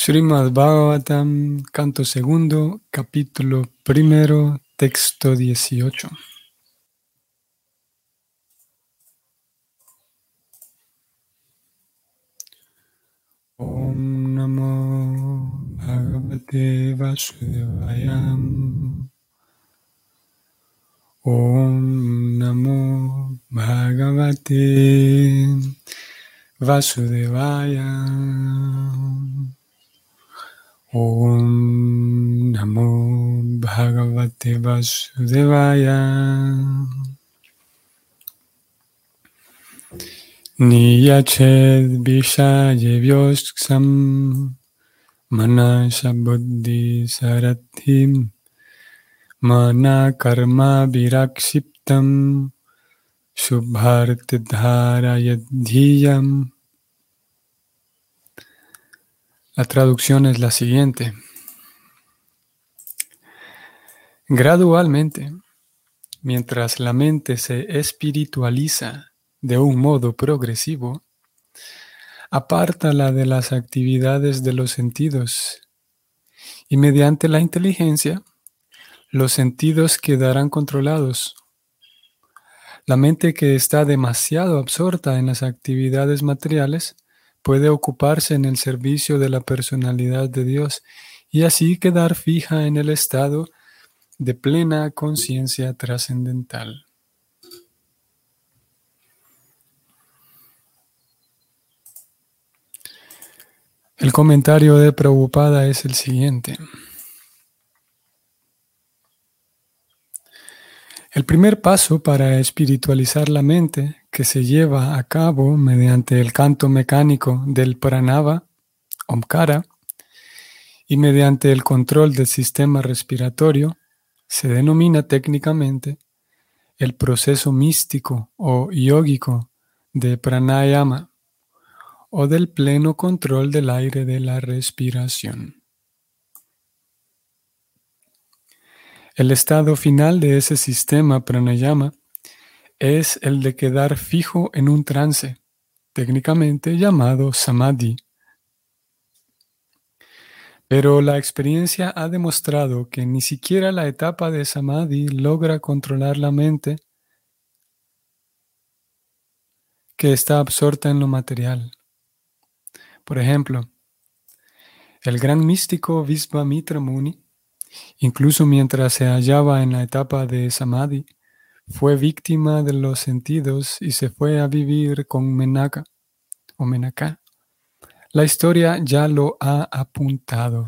Srimad Bhagavatam, canto segundo, capítulo primero, texto 18. Om Namo Bhagavate Vasudevaya. Om Namo Bhagavate Vasudevaya. Om Namo Bhagavate Vasudevaya. Niyached Vishayevyoksam Manasha Buddhi Sarathim Mana Karma Virakshiptam Shubhartidharayadhiyam La traducción es la siguiente. Gradualmente, mientras la mente se espiritualiza de un modo progresivo, apártala de las actividades de los sentidos y mediante la inteligencia, los sentidos quedarán controlados. La mente que está demasiado absorta en las actividades materiales puede ocuparse en el servicio de la personalidad de Dios y así quedar fija en el estado de plena conciencia trascendental. El comentario de Prabhupada es el siguiente. El primer paso para espiritualizar la mente que se lleva a cabo mediante el canto mecánico del pranava, omkara, y mediante el control del sistema respiratorio, se denomina técnicamente el proceso místico o yógico de pranayama o del pleno control del aire de la respiración. El estado final de ese sistema pranayama es el de quedar fijo en un trance, técnicamente llamado samadhi. Pero la experiencia ha demostrado que ni siquiera la etapa de samadhi logra controlar la mente que está absorta en lo material. Por ejemplo, el gran místico Visvamitra Muni, incluso mientras se hallaba en la etapa de samadhi, fue víctima de los sentidos y se fue a vivir con Menaka o Menaka. La historia ya lo ha apuntado.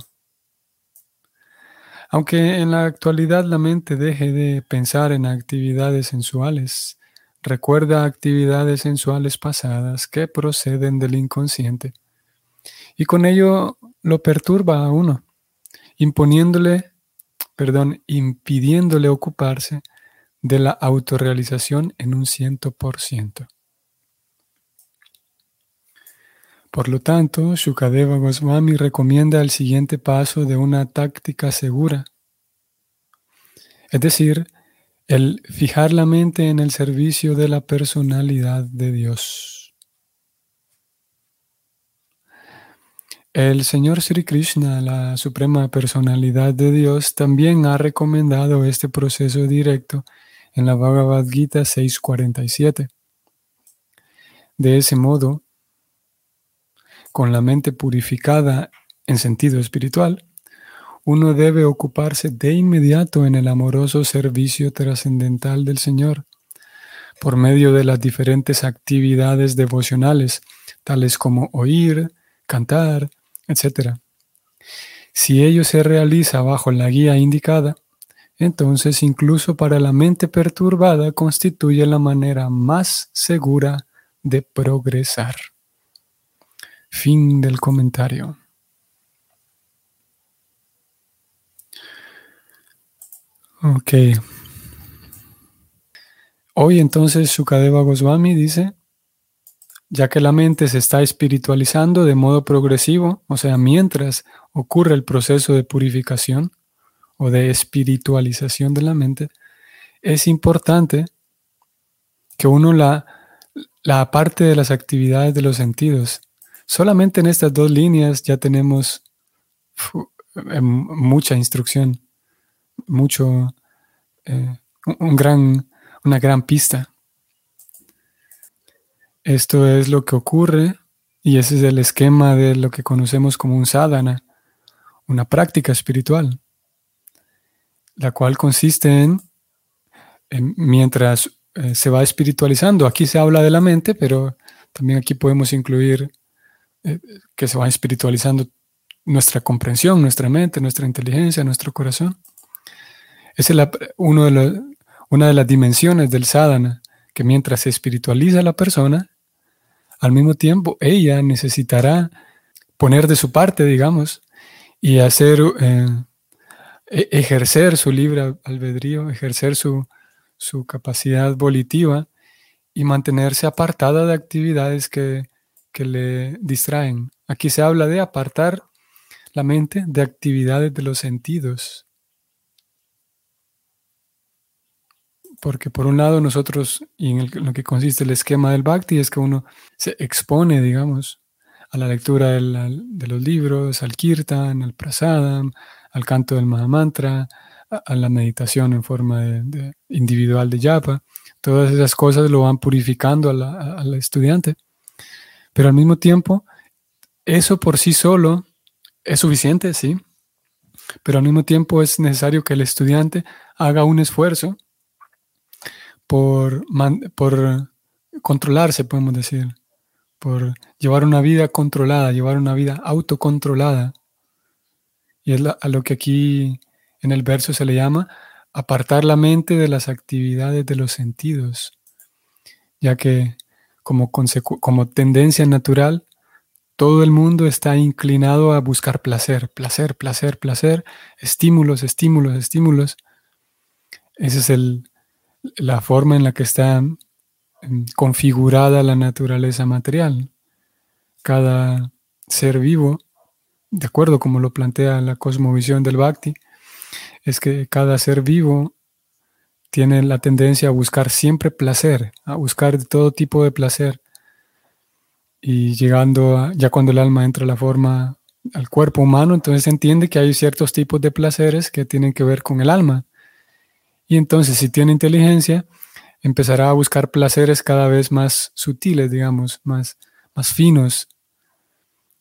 Aunque en la actualidad la mente deje de pensar en actividades sensuales, recuerda actividades sensuales pasadas que proceden del inconsciente y con ello lo perturba a uno, imponiéndole, perdón, impidiéndole ocuparse de la autorrealización en un ciento por ciento. Por lo tanto, Shukadeva Goswami recomienda el siguiente paso de una táctica segura, es decir, el fijar la mente en el servicio de la personalidad de Dios. El Señor Sri Krishna, la suprema personalidad de Dios, también ha recomendado este proceso directo en la Bhagavad Gita 6.47. De ese modo, con la mente purificada en sentido espiritual, uno debe ocuparse de inmediato en el amoroso servicio trascendental del Señor, por medio de las diferentes actividades devocionales, tales como oír, cantar, etc. Si ello se realiza bajo la guía indicada, entonces incluso para la mente perturbada constituye la manera más segura de progresar. Fin del comentario. Ok. Hoy entonces Sukadeva Goswami dice, ya que la mente se está espiritualizando de modo progresivo, o sea, mientras ocurre el proceso de purificación, o de espiritualización de la mente, es importante que uno la, la aparte de las actividades de los sentidos. Solamente en estas dos líneas ya tenemos em, mucha instrucción, mucho, eh, un gran, una gran pista. Esto es lo que ocurre y ese es el esquema de lo que conocemos como un sadhana, una práctica espiritual, la cual consiste en, mientras eh, se va espiritualizando, aquí se habla de la mente, pero también aquí podemos incluir eh, que se va espiritualizando nuestra comprensión, nuestra mente, nuestra inteligencia, nuestro corazón. Esa es uno de una de las dimensiones del sadhana, que mientras se espiritualiza la persona, al mismo tiempo ella necesitará poner de su parte, digamos, y hacer, eh, ejercer su libre albedrío, ejercer su, su capacidad volitiva y mantenerse apartada de actividades que, que le distraen. Aquí se habla de apartar la mente de actividades de los sentidos. Porque por un lado nosotros, y en, lo que consiste el esquema del bhakti, es que uno se expone, digamos, a la lectura de los libros, al kirtan, al prasadam, al canto del mahamantra, a, a la meditación en forma de, individual de japa. Todas esas cosas lo van purificando al estudiante. Pero al mismo tiempo, eso por sí solo es suficiente, sí. Pero al mismo tiempo es necesario que el estudiante haga un esfuerzo por, por controlarse, podemos decir, por llevar una vida controlada, llevar una vida autocontrolada. Y es a lo que aquí en el verso se le llama apartar la mente de las actividades de los sentidos, ya que como, tendencia natural, todo el mundo está inclinado a buscar placer, placer, placer, placer, estímulos, estímulos, estímulos. Esa es la forma en la que está em, configurada la naturaleza material. Cada ser vivo, de acuerdo como lo plantea la cosmovisión del Bhakti, es que cada ser vivo tiene la tendencia a buscar siempre placer, a buscar todo tipo de placer. Y llegando a, ya cuando el alma entra a la forma al cuerpo humano, entonces entiende que hay ciertos tipos de placeres que tienen que ver con el alma. Y entonces si tiene inteligencia, empezará a buscar placeres cada vez más sutiles, digamos, más, más finos.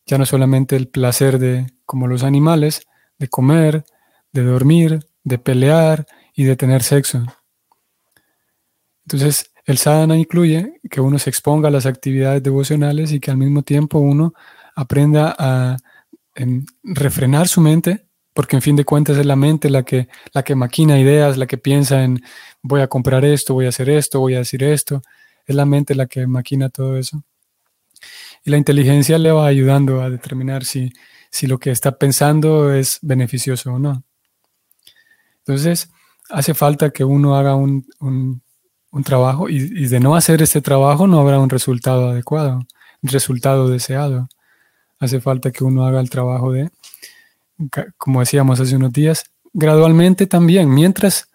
Ya no solamente el placer de, como los animales, de comer, de dormir, de pelear y de tener sexo. Entonces, el sadhana incluye que uno se exponga a las actividades devocionales y que al mismo tiempo uno aprenda a refrenar su mente, porque en fin de cuentas es la mente la que, la que maquina ideas, la que piensa en voy a comprar esto, voy a hacer esto, voy a decir esto. Es la mente la que maquina todo eso. Y la inteligencia le va ayudando a determinar si, si lo que está pensando es beneficioso o no. Entonces, hace falta que uno haga un, trabajo y, de no hacer este trabajo no habrá un resultado adecuado, un resultado deseado. Hace falta que uno haga el trabajo de, como decíamos hace unos días, gradualmente también, mientras,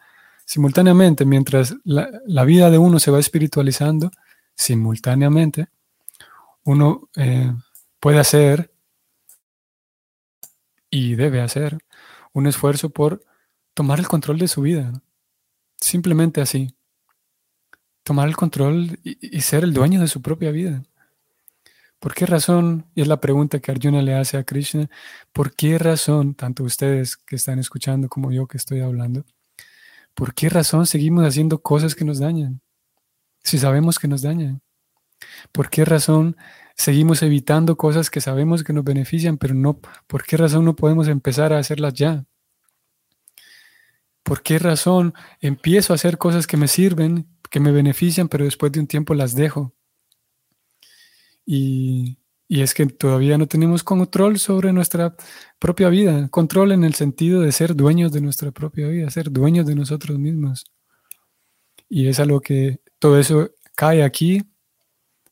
simultáneamente, mientras la, vida de uno se va espiritualizando, simultáneamente, uno eh, puede hacer y debe hacer un esfuerzo por tomar el control de su vida. Simplemente así. Tomar el control y, ser el dueño de su propia vida. ¿Por qué razón? Y es la pregunta que Arjuna le hace a Krishna. ¿Por qué razón, tanto ustedes que están escuchando como yo que estoy hablando, por qué razón seguimos haciendo cosas que nos dañan? Si sabemos que nos dañan. ¿Por qué razón seguimos evitando cosas que sabemos que nos benefician, pero no, por qué razón no podemos empezar a hacerlas ya? ¿Por qué razón empiezo a hacer cosas que me sirven, que me benefician, pero después de un tiempo las dejo? Y, es que todavía no tenemos control sobre nuestra propia vida, control en el sentido de ser dueños de nuestra propia vida, ser dueños de nosotros mismos. Y es algo que todo eso cae aquí,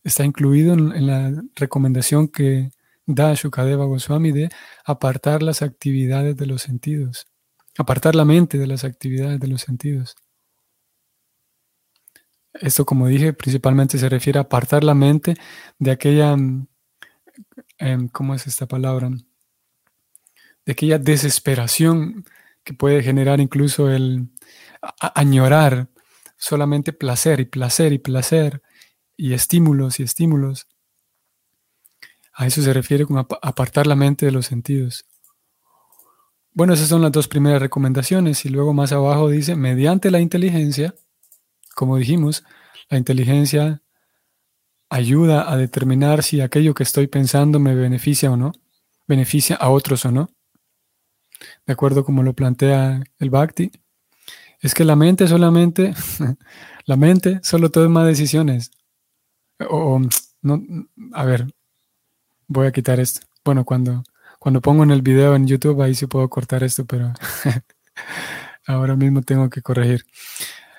está incluido en, la recomendación que da Shukadeva Goswami de apartar las actividades de los sentidos apartar la mente de las actividades de los sentidos. Esto, como dije, principalmente se refiere a apartar la mente de aquella, mm, em, ¿cómo es esta palabra? de aquella desesperación que puede generar incluso el añorar solamente placer y placer y placer y estímulos y estímulos. A eso se refiere con apartar la mente de los sentidos. Bueno, esas son las dos primeras recomendaciones y luego más abajo dice, mediante la inteligencia, como dijimos, la inteligencia ayuda a determinar si aquello que estoy pensando me beneficia o no, beneficia a otros o no. De acuerdo como lo plantea el Bhakti, es que la mente solamente, la mente solo toma decisiones. O, no, a ver, voy a quitar esto. Bueno, cuando, cuando pongo en el video en YouTube, ahí sí puedo cortar esto, pero ahora mismo tengo que corregir.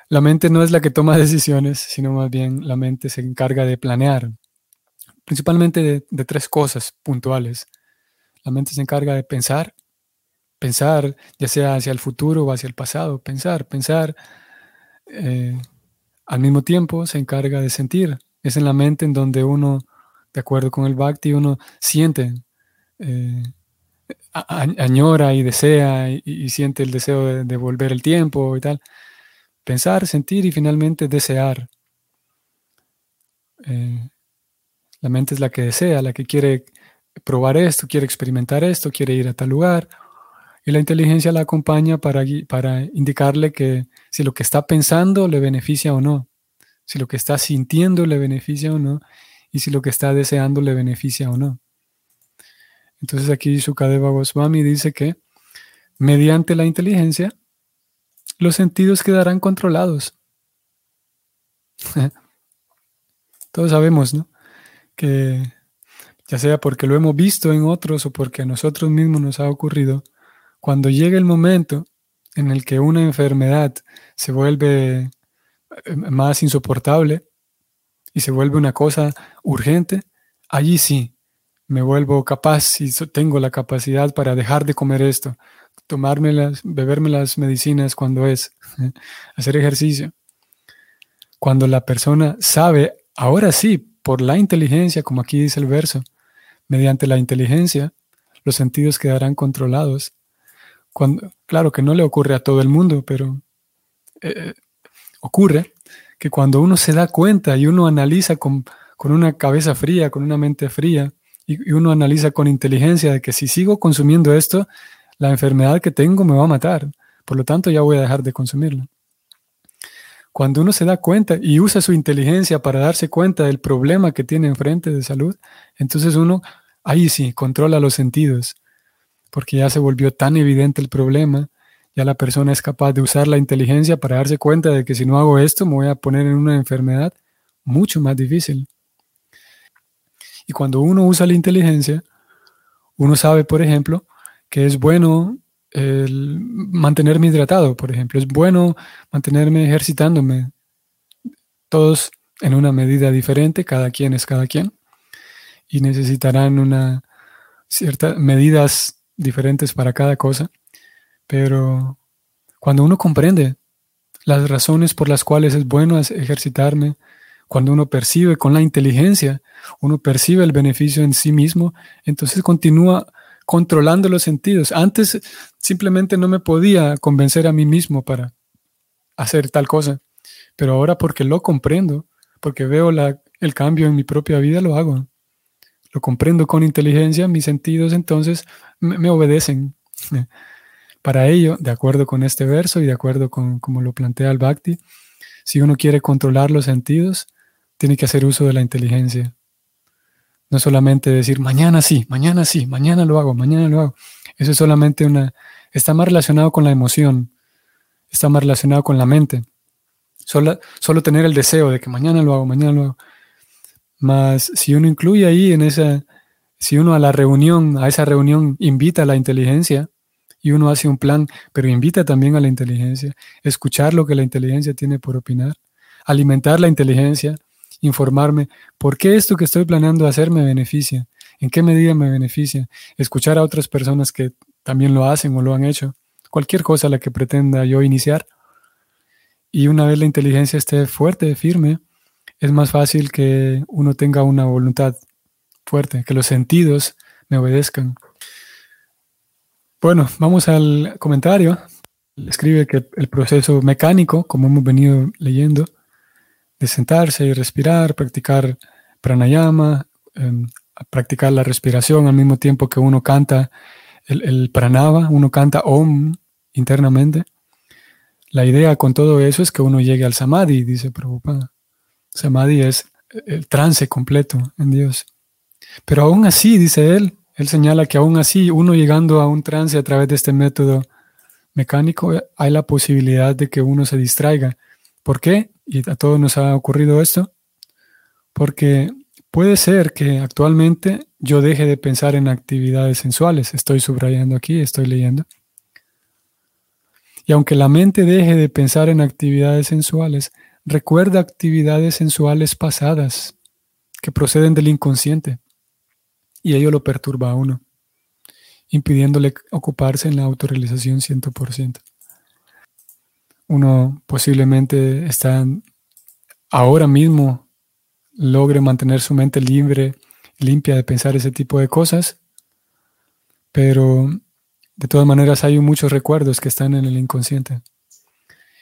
La mente no es la que toma decisiones, sino más bien la mente se encarga de planear, principalmente de, tres cosas puntuales. La mente se encarga de pensar, pensar ya sea hacia el futuro o hacia el pasado, pensar, pensar. Eh, al mismo tiempo se encarga de sentir. Es en la mente en donde uno, de acuerdo con el bhakti, uno siente, eh, añora y desea y, siente el deseo de volver el tiempo y tal. Pensar, sentir y finalmente desear. Eh, la mente es la que desea, la que quiere probar esto, quiere experimentar esto, quiere ir a tal lugar. Y la inteligencia la acompaña para, para indicarle que si lo que está pensando le beneficia o no, si lo que está sintiendo le beneficia o no, y si lo que está deseando le beneficia o no. Entonces aquí Sukadeva Goswami dice que mediante la inteligencia los sentidos quedarán controlados. Todos sabemos, ¿no? Que ya sea porque lo hemos visto en otros o porque a nosotros mismos nos ha ocurrido, cuando llega el momento en el que una enfermedad se vuelve más insoportable y se vuelve una cosa urgente, allí sí me vuelvo capaz y tengo la capacidad para dejar de comer esto, tomármelas, beberme las medicinas cuando es, hacer ejercicio. Cuando la persona sabe, ahora sí, por la inteligencia, como aquí dice el verso, mediante la inteligencia, los sentidos quedarán controlados. Cuando, claro que no le ocurre a todo el mundo, pero eh, ocurre que cuando uno se da cuenta y uno analiza con, una cabeza fría, con una mente fría, y, y, uno analiza con inteligencia de que si sigo consumiendo esto, la enfermedad que tengo me va a matar, por lo tanto ya voy a dejar de consumirlo. Cuando uno se da cuenta y usa su inteligencia para darse cuenta del problema que tiene enfrente de salud, entonces uno ahí sí controla los sentidos, porque ya se volvió tan evidente el problema, ya la persona es capaz de usar la inteligencia para darse cuenta de que si no hago esto me voy a poner en una enfermedad mucho más difícil. Y cuando uno usa la inteligencia, uno sabe, por ejemplo, que es bueno el mantenerme hidratado, por ejemplo. Es bueno mantenerme ejercitándome. Todos en una medida diferente, cada quien es cada quien. Y necesitarán una ciertas medidas diferentes para cada cosa. Pero cuando uno comprende las razones por las cuales es bueno ejercitarme, cuando uno percibe con la inteligencia, uno percibe el beneficio en sí mismo, entonces continúa controlando los sentidos. Antes simplemente no me podía convencer a mí mismo para hacer tal cosa, pero ahora porque lo comprendo, porque veo la, el cambio en mi propia vida, lo hago. Lo comprendo con inteligencia, mis sentidos entonces me, obedecen. Para ello, de acuerdo con este verso y de acuerdo con como lo plantea el Bhakti, si uno quiere controlar los sentidos, tiene que hacer uso de la inteligencia. No solamente decir mañana sí, mañana sí, mañana lo hago, mañana lo hago. Eso es solamente una... Está más relacionado con la emoción, está más relacionado con la mente. Solo, solo tener el deseo de que mañana lo hago, mañana lo hago. Más si uno incluye ahí en esa, si uno a la reunión, a esa reunión invita a la inteligencia y uno hace un plan, pero invita también a la inteligencia, escuchar lo que la inteligencia tiene por opinar, alimentar la inteligencia, informarme por qué esto que estoy planeando hacer me beneficia, en qué medida me beneficia, escuchar a otras personas que también lo hacen o lo han hecho, cualquier cosa a la que pretenda yo iniciar. Y una vez la inteligencia esté fuerte, firme, es más fácil que uno tenga una voluntad fuerte, que los sentidos me obedezcan. Bueno, vamos al comentario. Escribe que el proceso mecánico, como hemos venido leyendo, de sentarse y respirar, practicar pranayama, em, practicar la respiración al mismo tiempo que uno canta el, el pranava, uno canta om internamente. La idea con todo eso es que uno llegue al samadhi, dice Prabhupada. Samadhi es el trance completo en Dios. Pero aún así, dice él, él señala que aún así, uno llegando a un trance a través de este método mecánico, hay la posibilidad de que uno se distraiga. ¿Por qué? Y a todos nos ha ocurrido esto. Porque puede ser que actualmente yo deje de pensar en actividades sensuales. Estoy subrayando aquí, estoy leyendo. Y aunque la mente deje de pensar en actividades sensuales, recuerda actividades sensuales pasadas que proceden del inconsciente y ello lo perturba a uno, impidiéndole ocuparse en la autorrealización 100%. Uno posiblemente está ahora mismo logre mantener su mente libre, limpia de pensar ese tipo de cosas, pero de todas maneras hay muchos recuerdos que están en el inconsciente.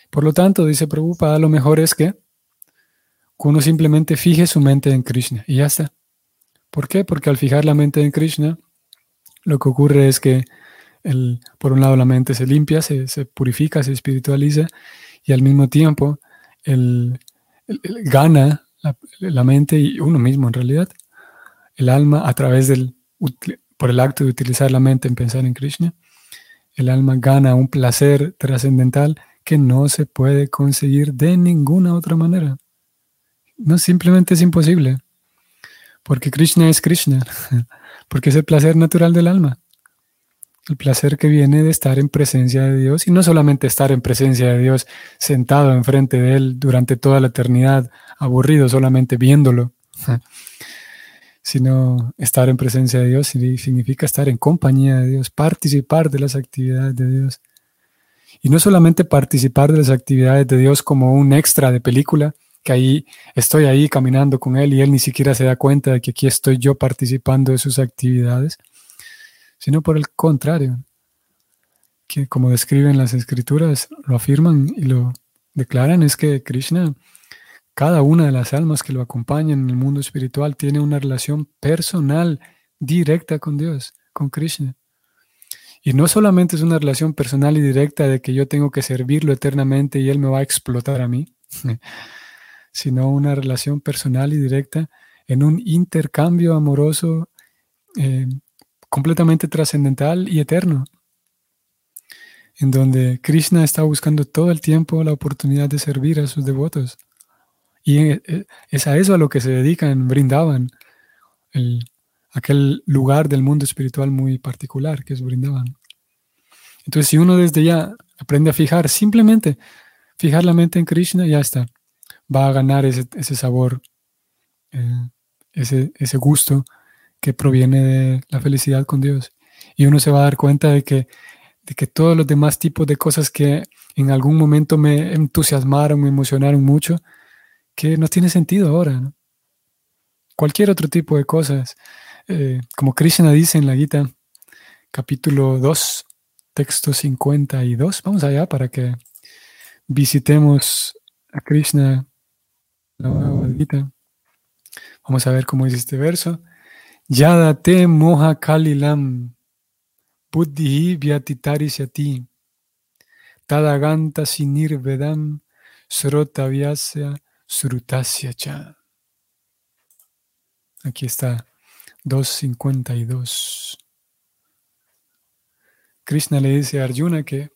Por lo tanto, dice Prabhupada, lo mejor es que uno simplemente fije su mente en Krishna y ya está. ¿Por qué? Porque al fijar la mente en Krishna, lo que ocurre es que el, por un lado la mente se limpia, se, purifica, se espiritualiza y al mismo tiempo el, gana la, la, mente y uno mismo en realidad, el alma a través del, por el acto de utilizar la mente en pensar en Krishna, el alma gana un placer trascendental que no se puede conseguir de ninguna otra manera. No, simplemente es imposible. Porque Krishna es Krishna. Porque es el placer natural del alma. El placer que viene de estar en presencia de Dios. Y no solamente estar en presencia de Dios sentado enfrente de Él durante toda la eternidad, aburrido solamente viéndolo. Sino estar en presencia de Dios significa estar en compañía de Dios, participar de las actividades de Dios. Y no solamente participar de las actividades de Dios como un extra de película, que ahí estoy ahí caminando con Él y Él ni siquiera se da cuenta de que aquí estoy yo participando de sus actividades, sino por el contrario, que como describen las escrituras, lo afirman y lo declaran, es que Krishna, cada una de las almas que lo acompañan en el mundo espiritual, tiene una relación personal directa con Dios, con Krishna. Y no solamente es una relación personal y directa de que yo tengo que servirlo eternamente y él me va a explotar a mí, sino una relación personal y directa en un intercambio amoroso eh, completamente trascendental y eterno, en donde Krishna está buscando todo el tiempo la oportunidad de servir a sus devotos. Y eh, eh, es a eso a lo que se dedican, brindaban el, aquel lugar del mundo espiritual muy particular que es brindaban. Entonces, si uno desde ya aprende a fijar, simplemente fijar la mente en Krishna, ya está. Va a ganar ese, sabor, eh, ese, ese gusto que proviene de la felicidad con Dios. Y uno se va a dar cuenta de que, de que todos los demás tipos de cosas que en algún momento me entusiasmaron, me emocionaron mucho, que no tiene sentido ahora. Cualquier otro tipo de cosas. Eh, como Krishna dice en la Gita, capítulo 2, texto 52. Vamos allá para que visitemos a Krishna, Vamos a ver cómo dice este verso. Yadate moha kalilam buddhi vyatitari syati tadaganta sinir vedam srotavyasya srutasya cha. Aquí está 252. Krishna le dice a Arjuna que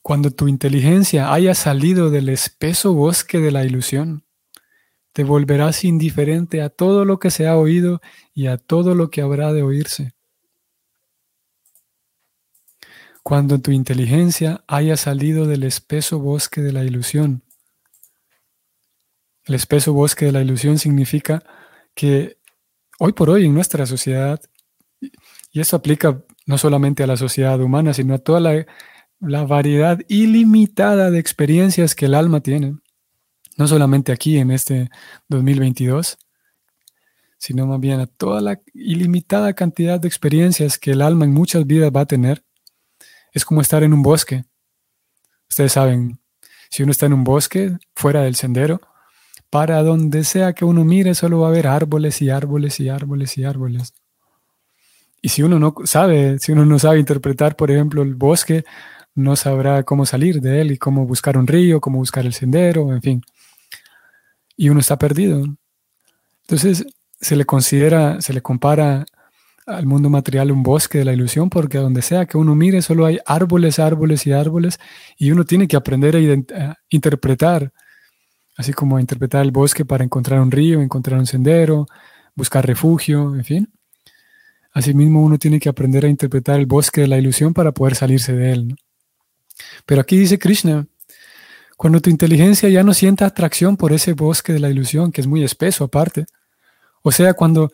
cuando tu inteligencia haya salido del espeso bosque de la ilusión, te volverás indiferente a todo lo que se ha oído y a todo lo que habrá de oírse. Cuando tu inteligencia haya salido del espeso bosque de la ilusión, el espeso bosque de la ilusión significa que hoy por hoy en nuestra sociedad, y eso aplica no solamente a la sociedad humana, sino a toda la, variedad ilimitada de experiencias que el alma tiene, no solamente aquí en este 2022, sino más bien a toda la ilimitada cantidad de experiencias que el alma en muchas vidas va a tener, es como estar en un bosque. Ustedes saben, si uno está en un bosque, fuera del sendero, para donde sea que uno mire, solo va a haber árboles y árboles y árboles y árboles. Y si uno no sabe, si uno no sabe interpretar, por ejemplo, el bosque, no sabrá cómo salir de él y cómo buscar un río, cómo buscar el sendero, en fin. Y uno está perdido. Entonces, se le considera, se le compara al mundo material un bosque de la ilusión, porque a donde sea que uno mire, solo hay árboles, árboles y árboles, y uno tiene que aprender a, interpretar, así como a interpretar el bosque para encontrar un río, encontrar un sendero, buscar refugio, en fin. Asimismo, uno tiene que aprender a interpretar el bosque de la ilusión para poder salirse de él. Pero aquí dice Krishna, cuando tu inteligencia ya no sienta atracción por ese bosque de la ilusión, que es muy espeso aparte, o sea, cuando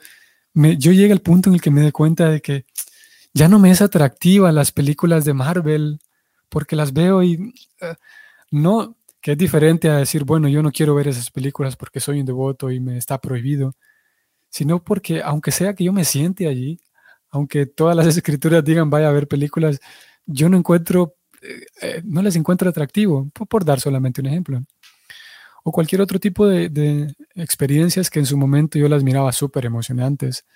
yo llegué al punto en el que me di cuenta de que ya no me es atractiva las películas de Marvel, porque las veo y eh, no, que es diferente a decir, bueno, yo no quiero ver esas películas porque soy un devoto y me está prohibido, sino porque aunque sea que yo me siente allí, aunque todas las escrituras digan vaya a ver películas, yo no encuentro, eh, eh, no les encuentro atractivo, por dar solamente un ejemplo o cualquier otro tipo de, experiencias que en su momento yo las miraba súper emocionantes,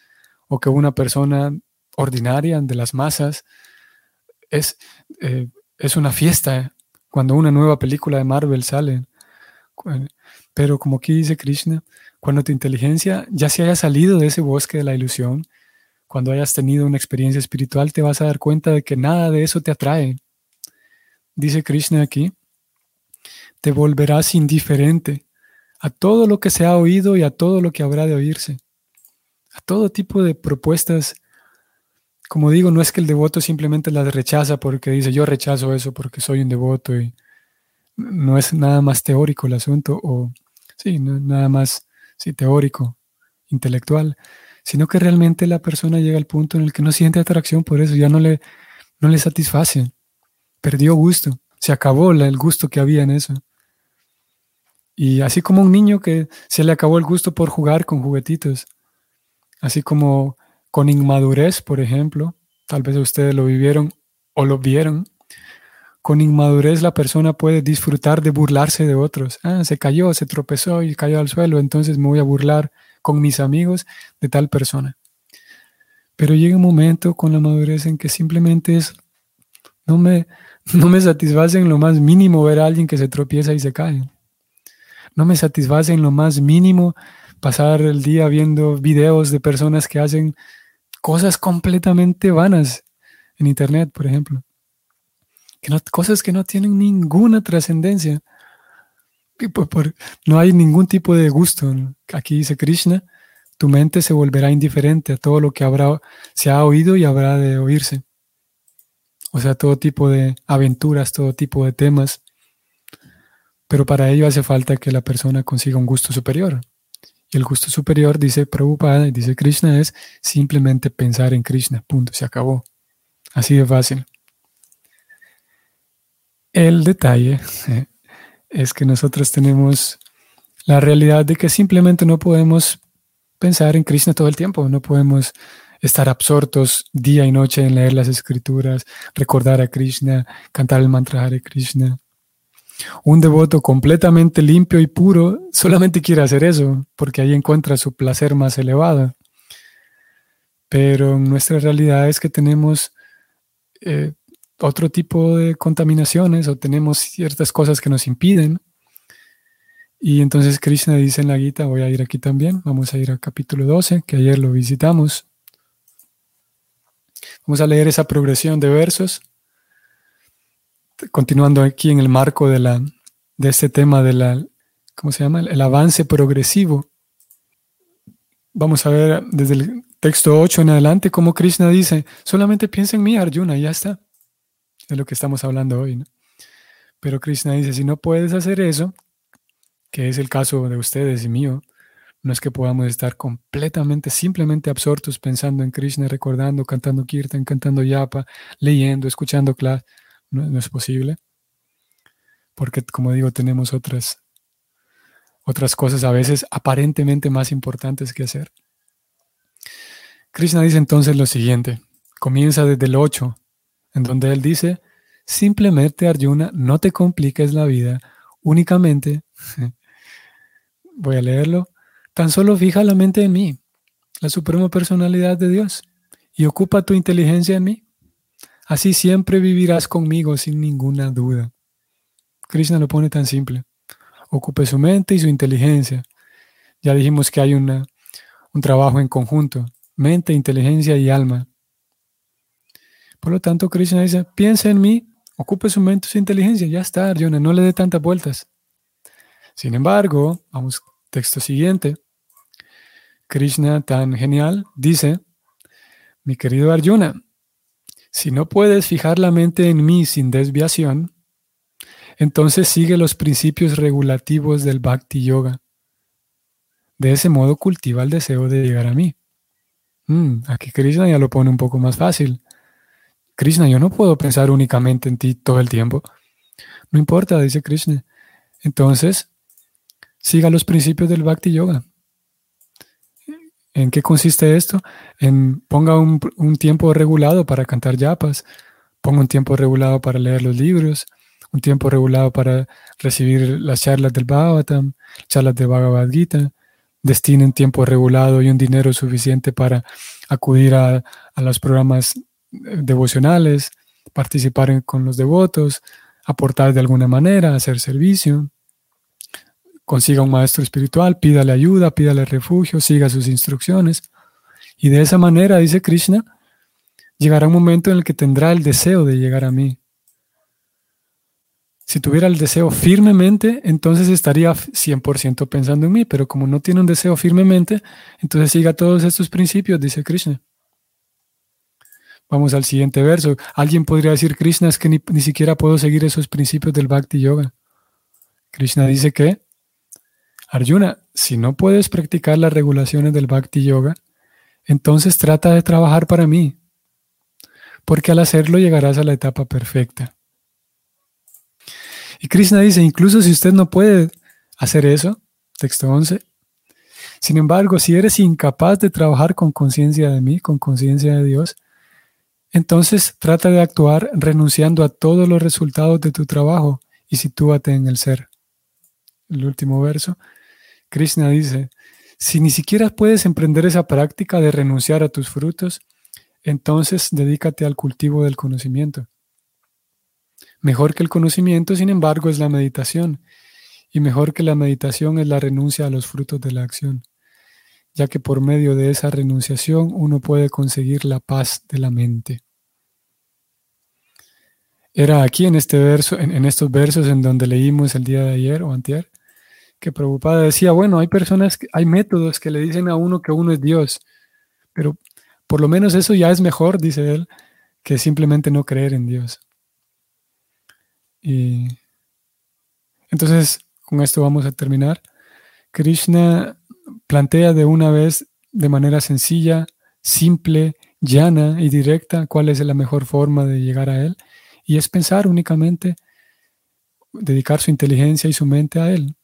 o que una persona ordinaria de las masas es, eh, es una fiesta cuando una nueva película de Marvel sale. Pero como aquí dice Krishna, cuando tu inteligencia ya se haya salido de ese bosque de la ilusión, cuando hayas tenido una experiencia espiritual, te vas a dar cuenta de que nada de eso te atrae. Dice Krishna aquí, te volverás indiferente a todo lo que se ha oído y a todo lo que habrá de oírse, a todo tipo de propuestas. Como digo, no es que el devoto simplemente las rechaza porque dice yo rechazo eso porque soy un devoto y no es nada más teórico el asunto o sí, nada más sí, teórico, intelectual, sino que realmente la persona llega al punto en el que no siente atracción por eso, ya no le, no le satisface, perdió gusto, se acabó el gusto que había en eso. Y así como un niño que se le acabó el gusto por jugar con juguetitos, así como con inmadurez, por ejemplo, tal vez ustedes lo vivieron o lo vieron, con inmadurez la persona puede disfrutar de burlarse de otros. Ah, se cayó, se tropezó y cayó al suelo, entonces me voy a burlar con mis amigos de tal persona. Pero llega un momento con la madurez en que simplemente es, no me, no me satisface en lo más mínimo ver a alguien que se tropieza y se cae. No me satisface en lo más mínimo pasar el día viendo videos de personas que hacen cosas completamente vanas en Internet, por ejemplo. Cosas que no tienen ninguna trascendencia. no hay ningún tipo de gusto. Aquí dice Krishna, tu mente se volverá indiferente a todo lo que habrá, se ha oído y habrá de oírse. O sea, todo tipo de aventuras, todo tipo de temas pero para ello hace falta que la persona consiga un gusto superior. Y el gusto superior, dice Prabhupada, dice Krishna, es simplemente pensar en Krishna. Punto, se acabó. Así de fácil. El detalle eh, es que nosotros tenemos la realidad de que simplemente no podemos pensar en Krishna todo el tiempo, no podemos estar absortos día y noche en leer las escrituras, recordar a Krishna, cantar el mantra de Krishna. Un devoto completamente limpio y puro solamente quiere hacer eso, porque ahí encuentra su placer más elevado. Pero nuestra realidad es que tenemos eh, otro tipo de contaminaciones o tenemos ciertas cosas que nos impiden. Y entonces Krishna dice en la Gita, voy a ir aquí también, vamos a ir al capítulo 12, que ayer lo visitamos. Vamos a leer esa progresión de versos continuando aquí en el marco de, la, de este tema de la, ¿cómo se llama? El avance progresivo. Vamos a ver desde el texto 8 en adelante cómo Krishna dice, solamente piensa en mí, Arjuna, y ya está. Es lo que estamos hablando hoy. Pero Krishna dice, si no puedes hacer eso, que es el caso de ustedes y mío, no es que podamos estar completamente, simplemente absortos pensando en Krishna, recordando, cantando kirtan, cantando yapa, leyendo, escuchando clase no, es posible. Porque, como digo, tenemos otras, otras cosas a veces aparentemente más importantes que hacer. Krishna dice entonces lo siguiente, comienza desde el 8, en donde él dice, simplemente, Arjuna, no te compliques la vida, únicamente, voy a leerlo, tan solo fija la mente en mí, la suprema personalidad de Dios, y ocupa tu inteligencia en mí. Así siempre vivirás conmigo sin ninguna duda. Krishna lo pone tan simple. Ocupe su mente y su inteligencia. Ya dijimos que hay una, un trabajo en conjunto, mente, inteligencia y alma. Por lo tanto, Krishna dice, piensa en mí, ocupe su mente y su inteligencia, ya está, Arjuna, no le dé tantas vueltas. Sin embargo, vamos, texto siguiente. Krishna, tan genial, dice, mi querido Arjuna, si no puedes fijar la mente en mí sin desviación, entonces sigue los principios regulativos del Bhakti Yoga. De ese modo cultiva el deseo de llegar a mí. Mm, aquí Krishna ya lo pone un poco más fácil. Krishna, yo no puedo pensar únicamente en ti todo el tiempo. No importa, dice Krishna. Entonces, siga los principios del Bhakti Yoga. ¿En qué consiste esto? En ponga un, tiempo regulado para cantar yapas, ponga un tiempo regulado para leer los libros, un tiempo regulado para recibir las charlas del Bhagavatam, charlas de Bhagavad Gita, destinen tiempo regulado y un dinero suficiente para acudir a, los programas eh, devocionales, participar con los devotos, aportar de alguna manera, hacer servicio consiga un maestro espiritual, pídale ayuda, pídale refugio, siga sus instrucciones. Y de esa manera, dice Krishna, llegará un momento en el que tendrá el deseo de llegar a mí. Si tuviera el deseo firmemente, entonces estaría 100% pensando en mí, pero como no tiene un deseo firmemente, entonces siga todos estos principios, dice Krishna. Vamos al siguiente verso. Alguien podría decir, Krishna, es que ni, ni siquiera puedo seguir esos principios del Bhakti Yoga. Krishna dice que Arjuna, si no puedes practicar las regulaciones del Bhakti Yoga, entonces trata de trabajar para mí, porque al hacerlo llegarás a la etapa perfecta. Y Krishna dice, incluso si usted no puede hacer eso, texto 11, sin embargo, si eres incapaz de trabajar con conciencia de mí, con conciencia de Dios, entonces trata de actuar renunciando a todos los resultados de tu trabajo y sitúate en el ser. El último verso. Krishna dice, si ni siquiera puedes emprender esa práctica de renunciar a tus frutos, entonces dedícate al cultivo del conocimiento. Mejor que el conocimiento, sin embargo, es la meditación, y mejor que la meditación es la renuncia a los frutos de la acción, ya que por medio de esa renunciación uno puede conseguir la paz de la mente. Era aquí en este verso, en, estos versos en donde leímos el día de ayer o antier, que Prabhupada decía, bueno, hay personas, hay métodos que le dicen a uno que uno es Dios, pero por lo menos eso ya es mejor, dice él, que simplemente no creer en Dios. Y entonces, con esto vamos a terminar. Krishna plantea de una vez, de manera sencilla, simple, llana y directa, cuál es la mejor forma de llegar a Él. Y es pensar únicamente, dedicar su inteligencia y su mente a Él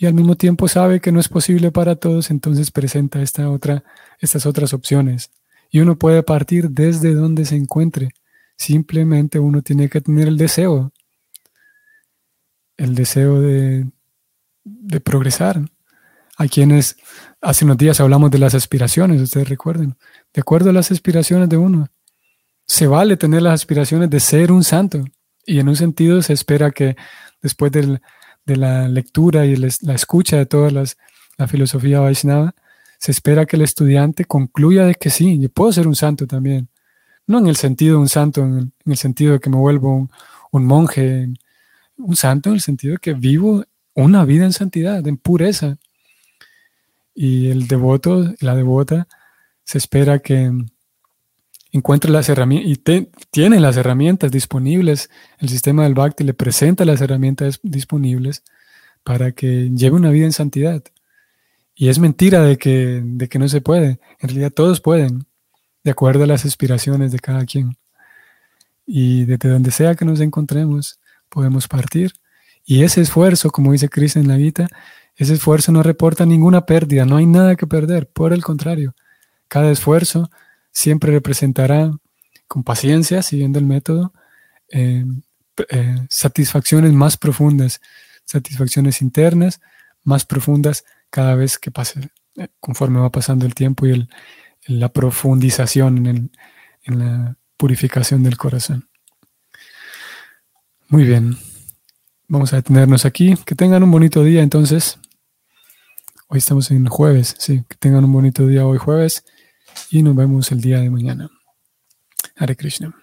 y al mismo tiempo sabe que no es posible para todos, entonces presenta esta otra, estas otras opciones. Y uno puede partir desde donde se encuentre. Simplemente uno tiene que tener el deseo, el deseo de, de progresar. Hay quienes, hace unos días hablamos de las aspiraciones, ustedes recuerden, de acuerdo a las aspiraciones de uno. Se vale tener las aspiraciones de ser un santo. Y en un sentido se espera que después del, de la lectura y la escucha de toda la filosofía Vaishnava, se espera que el estudiante concluya de que sí, yo puedo ser un santo también. No en el sentido de un santo, en el, sentido de que me vuelvo un, monje, un santo en el sentido de que vivo una vida en santidad, en pureza. Y el devoto, la devota, se espera que encuentre las herramientas y tiene las herramientas disponibles. El sistema del Bhakti le presenta las herramientas disponibles para que lleve una vida en santidad. Y es mentira de que, de que no se puede. En realidad todos pueden, de acuerdo a las aspiraciones de cada quien. Y desde donde sea que nos encontremos, podemos partir. Y ese esfuerzo, como dice Cristo en la Gita, ese esfuerzo no reporta ninguna pérdida, no hay nada que perder. Por el contrario, cada esfuerzo siempre representará con paciencia, siguiendo el método, eh, eh, satisfacciones más profundas, satisfacciones internas más profundas cada vez que pase, conforme va pasando el tiempo y la profundización en, en la purificación del corazón. Muy bien, vamos a detenernos aquí. Que tengan un bonito día entonces. Hoy estamos en jueves, sí, que tengan un bonito día hoy jueves y nos vemos el día de mañana. Hare Krishna.